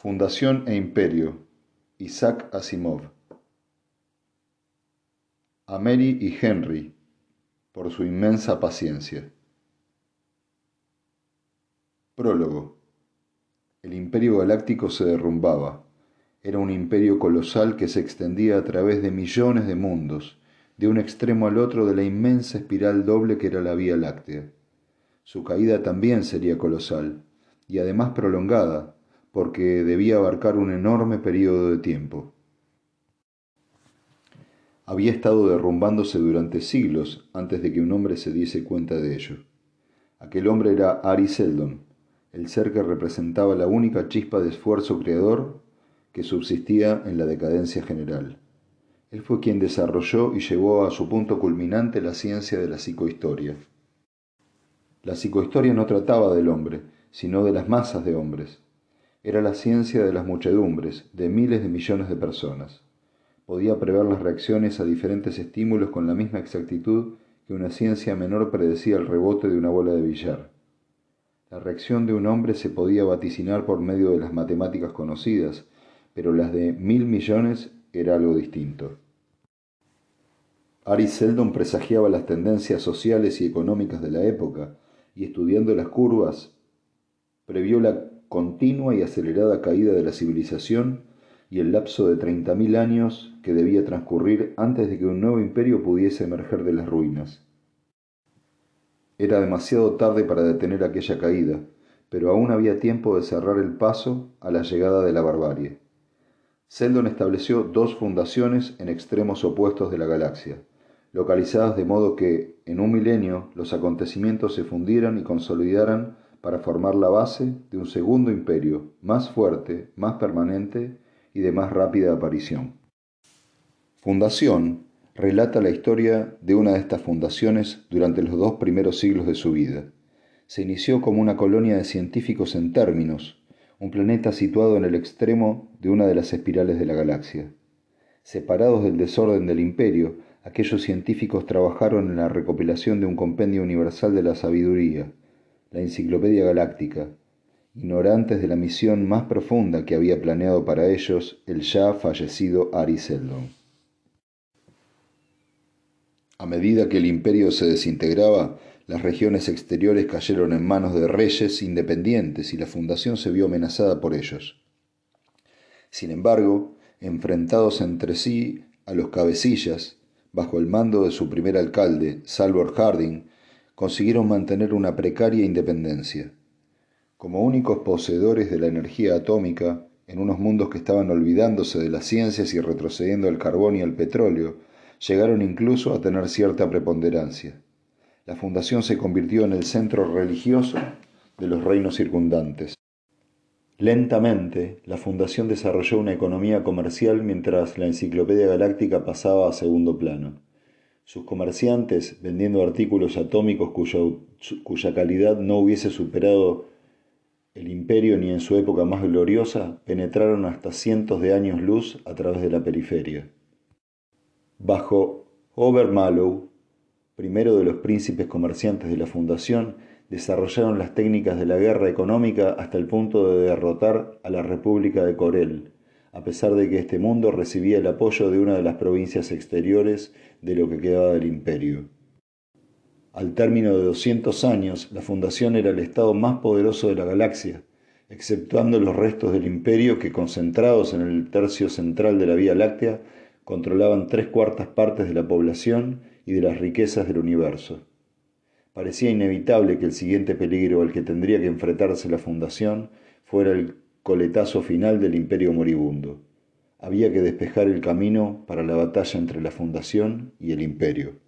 Fundación e Imperio, Isaac Asimov. A Mary y Henry, por su inmensa paciencia. Prólogo. El imperio galáctico se derrumbaba. Era un imperio colosal que se extendía a través de millones de mundos, de un extremo al otro de la inmensa espiral doble que era la Vía Láctea. Su caída también sería colosal, y además prolongada, porque debía abarcar un enorme periodo de tiempo. Había estado derrumbándose durante siglos antes de que un hombre se diese cuenta de ello. Aquel hombre era Ari Seldon, el ser que representaba la única chispa de esfuerzo creador que subsistía en la decadencia general. Él fue quien desarrolló y llevó a su punto culminante la ciencia de la psicohistoria. La psicohistoria no trataba del hombre, sino de las masas de hombres. Era la ciencia de las muchedumbres, de miles de millones de personas. Podía prever las reacciones a diferentes estímulos con la misma exactitud que una ciencia menor predecía el rebote de una bola de billar. La reacción de un hombre se podía vaticinar por medio de las matemáticas conocidas, pero las de mil millones era algo distinto. Ari Seldon presagiaba las tendencias sociales y económicas de la época, y estudiando las curvas, previó la continua y acelerada caída de la civilización y el lapso de 30.000 años que debía transcurrir antes de que un nuevo imperio pudiese emerger de las ruinas. Era demasiado tarde para detener aquella caída, pero aún había tiempo de cerrar el paso a la llegada de la barbarie. Seldon estableció dos fundaciones en extremos opuestos de la galaxia, localizadas de modo que, en un milenio, los acontecimientos se fundieran y consolidaran para formar la base de un segundo imperio, más fuerte, más permanente y de más rápida aparición. Fundación relata la historia de una de estas fundaciones durante los dos primeros siglos de su vida. Se inició como una colonia de científicos en términos, un planeta situado en el extremo de una de las espirales de la galaxia. Separados del desorden del imperio, aquellos científicos trabajaron en la recopilación de un compendio universal de la sabiduría, la Enciclopedia Galáctica, ignorantes de la misión más profunda que había planeado para ellos el ya fallecido Ari Seldon. A medida que el imperio se desintegraba, las regiones exteriores cayeron en manos de reyes independientes y la fundación se vio amenazada por ellos. Sin embargo, enfrentados entre sí a los cabecillas, bajo el mando de su primer alcalde, Salvor Harding, consiguieron mantener una precaria independencia. Como únicos poseedores de la energía atómica, en unos mundos que estaban olvidándose de las ciencias y retrocediendo al carbón y al petróleo, llegaron incluso a tener cierta preponderancia. La fundación se convirtió en el centro religioso de los reinos circundantes. Lentamente, la fundación desarrolló una economía comercial mientras la Enciclopedia Galáctica pasaba a segundo plano. Sus comerciantes, vendiendo artículos atómicos cuya, calidad no hubiese superado el imperio ni en su época más gloriosa, penetraron hasta cientos de años luz a través de la periferia. Bajo Obermallow, primero de los príncipes comerciantes de la fundación, desarrollaron las técnicas de la guerra económica hasta el punto de derrotar a la República de Corel, a pesar de que este mundo recibía el apoyo de una de las provincias exteriores de lo que quedaba del imperio. Al término de 200 años, la Fundación era el estado más poderoso de la galaxia, exceptuando los restos del imperio que, concentrados en el tercio central de la Vía Láctea, controlaban tres cuartas partes de la población y de las riquezas del universo. Parecía inevitable que el siguiente peligro al que tendría que enfrentarse la Fundación fuera el coletazo final del imperio moribundo. Había que despejar el camino para la batalla entre la fundación y el imperio.